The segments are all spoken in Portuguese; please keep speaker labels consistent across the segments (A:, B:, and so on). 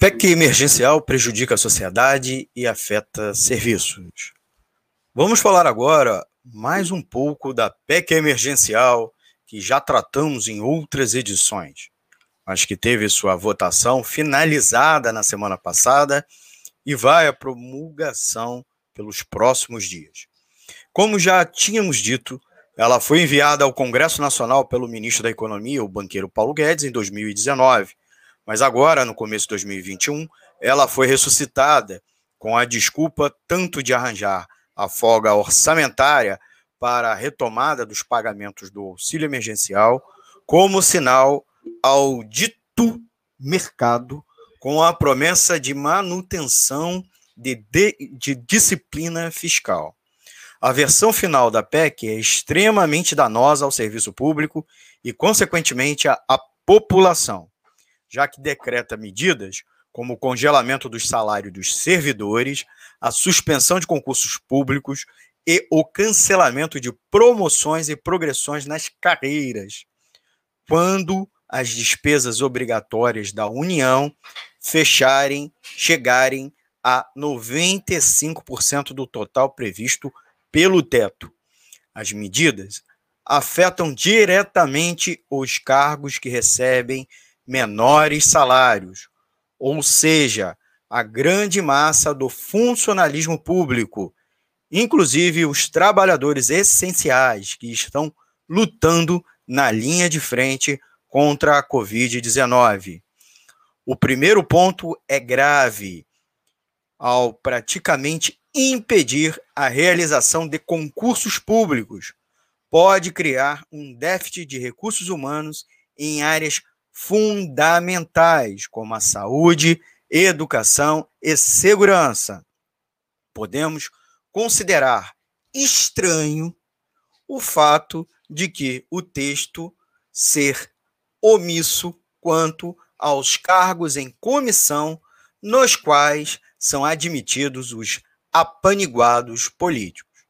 A: PEC emergencial prejudica a sociedade e afeta serviços. Vamos falar agora mais um pouco da PEC emergencial que já tratamos em outras edições, mas que teve sua votação finalizada na semana passada e vai à promulgação pelos próximos dias. Como já tínhamos dito, ela foi enviada ao Congresso Nacional pelo ministro da Economia, o banqueiro Paulo Guedes, em 2019 mas agora, no começo de 2021, ela foi ressuscitada com a desculpa tanto de arranjar a folga orçamentária para a retomada dos pagamentos do auxílio emergencial, como sinal ao dito mercado com a promessa de manutenção de, de, de, disciplina fiscal. A versão final da PEC é extremamente danosa ao serviço público e, consequentemente, à, à população já que decreta medidas como o congelamento dos salários dos servidores, a suspensão de concursos públicos e o cancelamento de promoções e progressões nas carreiras, quando as despesas obrigatórias da União fecharem, chegarem a 95% do total previsto pelo teto. As medidas afetam diretamente os cargos que recebem menores salários, ou seja, a grande massa do funcionalismo público, inclusive os trabalhadores essenciais que estão lutando na linha de frente contra a Covid-19. O primeiro ponto é grave, ao praticamente impedir a realização de concursos públicos, pode criar um déficit de recursos humanos em áreas fundamentais, como a saúde, educação e segurança. Podemos considerar estranho o fato de que o texto ser omisso quanto aos cargos em comissão nos quais são admitidos os apaniguados políticos.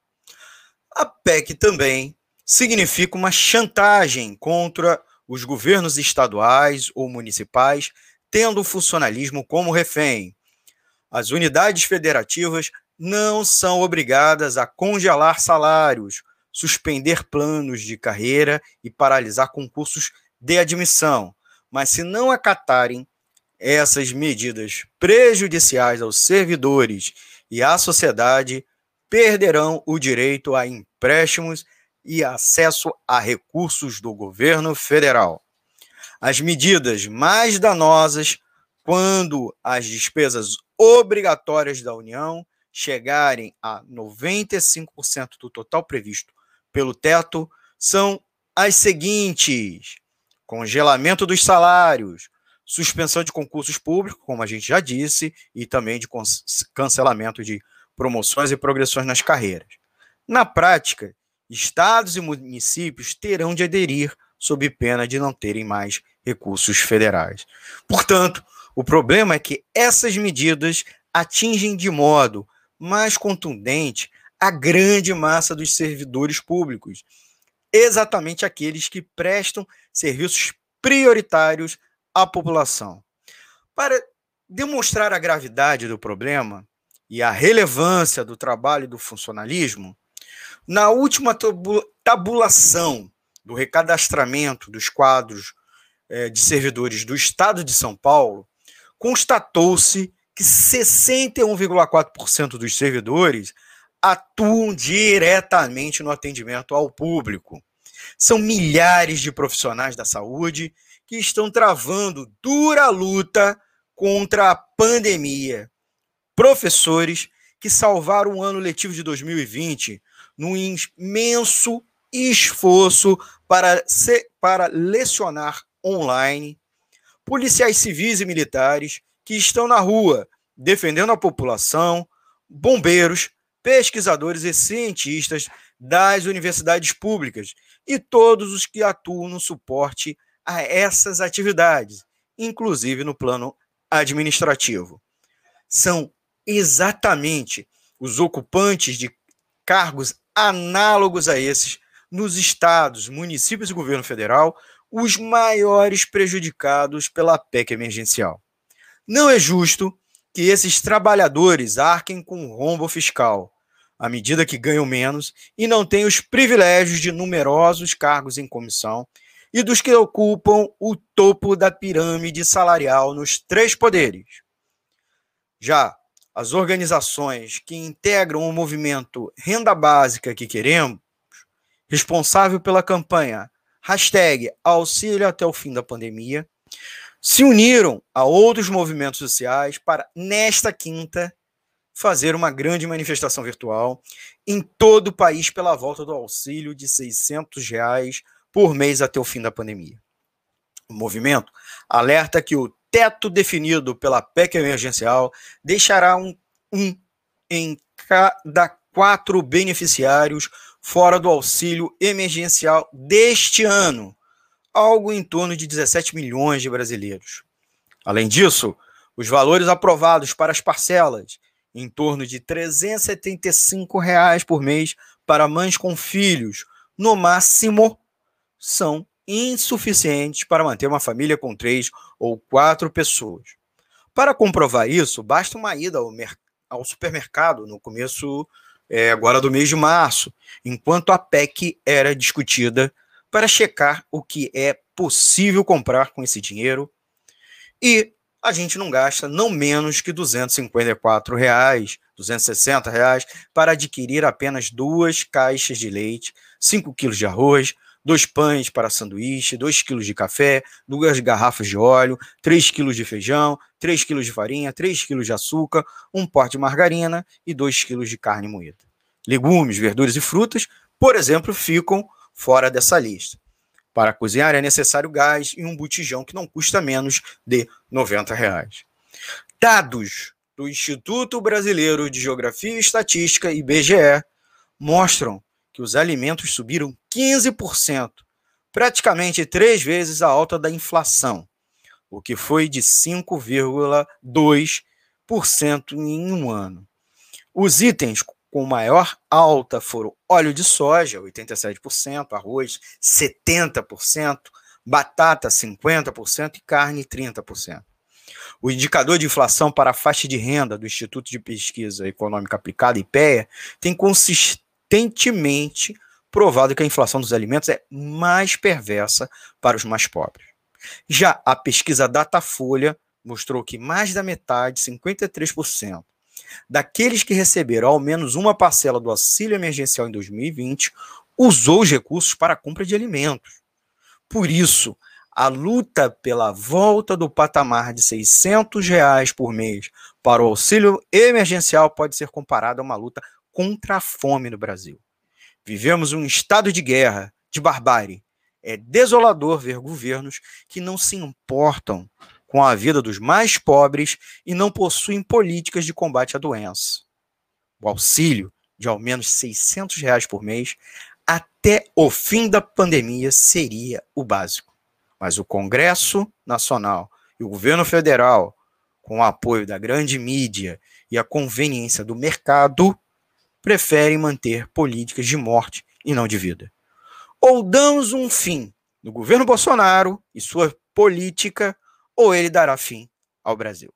A: A PEC também significa uma chantagem contra os governos estaduais ou municipais tendo o funcionalismo como refém. As unidades federativas não são obrigadas a congelar salários, suspender planos de carreira e paralisar concursos de admissão, mas se não acatarem essas medidas prejudiciais aos servidores e à sociedade, perderão o direito a empréstimos e acesso a recursos do governo federal. As medidas mais danosas, quando as despesas obrigatórias da União chegarem a 95% do total previsto pelo teto, são as seguintes: congelamento dos salários, suspensão de concursos públicos, como a gente já disse, e também de cancelamento de promoções e progressões nas carreiras. Na prática, estados e municípios terão de aderir sob pena de não terem mais recursos federais. Portanto, o problema é que essas medidas atingem de modo mais contundente a grande massa dos servidores públicos, exatamente aqueles que prestam serviços prioritários à população. Para demonstrar a gravidade do problema e a relevância do trabalho do funcionalismo, na última tabulação do recadastramento dos quadros eh, de servidores do Estado de São Paulo, constatou-se que 61,4% dos servidores atuam diretamente no atendimento ao público. São milhares de profissionais da saúde que estão travando dura luta contra a pandemia. Professores que salvaram o ano letivo de 2020 num imenso esforço para, ser, para lecionar online, policiais civis e militares que estão na rua defendendo a população, bombeiros, pesquisadores e cientistas das universidades públicas e todos os que atuam no suporte a essas atividades, inclusive no plano administrativo. São exatamente os ocupantes de cargos análogos a esses nos estados, municípios e governo federal, os maiores prejudicados pela PEC emergencial. Não é justo que esses trabalhadores arquem com o rombo fiscal, à medida que ganham menos e não têm os privilégios de numerosos cargos em comissão e dos que ocupam o topo da pirâmide salarial nos três poderes. Já as organizações que integram o movimento Renda Básica que Queremos, responsável pela campanha hashtag Auxílio até o fim da pandemia, se uniram a outros movimentos sociais para, nesta quinta, fazer uma grande manifestação virtual em todo o país pela volta do auxílio de 600 reais por mês até o fim da pandemia. O movimento alerta que o teto definido pela PEC emergencial deixará um, um em cada quatro beneficiários fora do auxílio emergencial deste ano, algo em torno de 17 milhões de brasileiros. Além disso, os valores aprovados para as parcelas em torno de 375 reais por mês para mães com filhos, no máximo, são insuficientes para manter uma família com três ou quatro pessoas. Para comprovar isso, basta uma ida ao, ao supermercado no começo é, agora do mês de março, enquanto a PEC era discutida, para checar o que é possível comprar com esse dinheiro e a gente não gasta não menos que 254 reais, 260 reais para adquirir apenas duas caixas de leite, 5 quilos de arroz, dois pães para sanduíche, 2 quilos de café, duas garrafas de óleo, 3 quilos de feijão, 3 quilos de farinha, 3 quilos de açúcar, um pote de margarina e 2 quilos de carne moída. Legumes, verduras e frutas, por exemplo, ficam fora dessa lista. Para cozinhar é necessário gás e um botijão que não custa menos de 90 reais. Dados do Instituto Brasileiro de Geografia e Estatística, IBGE, mostram que os alimentos subiram 15%, praticamente três vezes a alta da inflação, o que foi de 5,2% em um ano. Os itens com maior alta foram óleo de soja, 87%, arroz, 70%, batata, 50% e carne, 30%. O indicador de inflação para a faixa de renda do Instituto de Pesquisa Econômica Aplicada, IPEA, tem consistentemente provado que a inflação dos alimentos é mais perversa para os mais pobres. Já a pesquisa Datafolha mostrou que mais da metade, 53%, daqueles que receberam ao menos uma parcela do auxílio emergencial em 2020 usou os recursos para a compra de alimentos. Por isso, a luta pela volta do patamar de 600 reais por mês para o auxílio emergencial pode ser comparada a uma luta contra a fome no Brasil. Vivemos um estado de guerra, de barbárie. É desolador ver governos que não se importam com a vida dos mais pobres e não possuem políticas de combate à doença. O auxílio de ao menos 600 reais por mês até o fim da pandemia seria o básico. Mas o Congresso Nacional e o governo federal, com o apoio da grande mídia e a conveniência do mercado, preferem manter políticas de morte e não de vida. Ou damos um fim no governo Bolsonaro e sua política ou ele dará fim ao Brasil.